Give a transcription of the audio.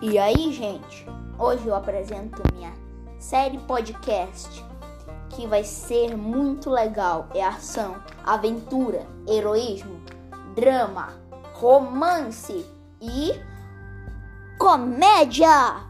E aí, gente? Hoje eu apresento minha série podcast que vai ser muito legal. É ação, aventura, heroísmo, drama, romance e comédia.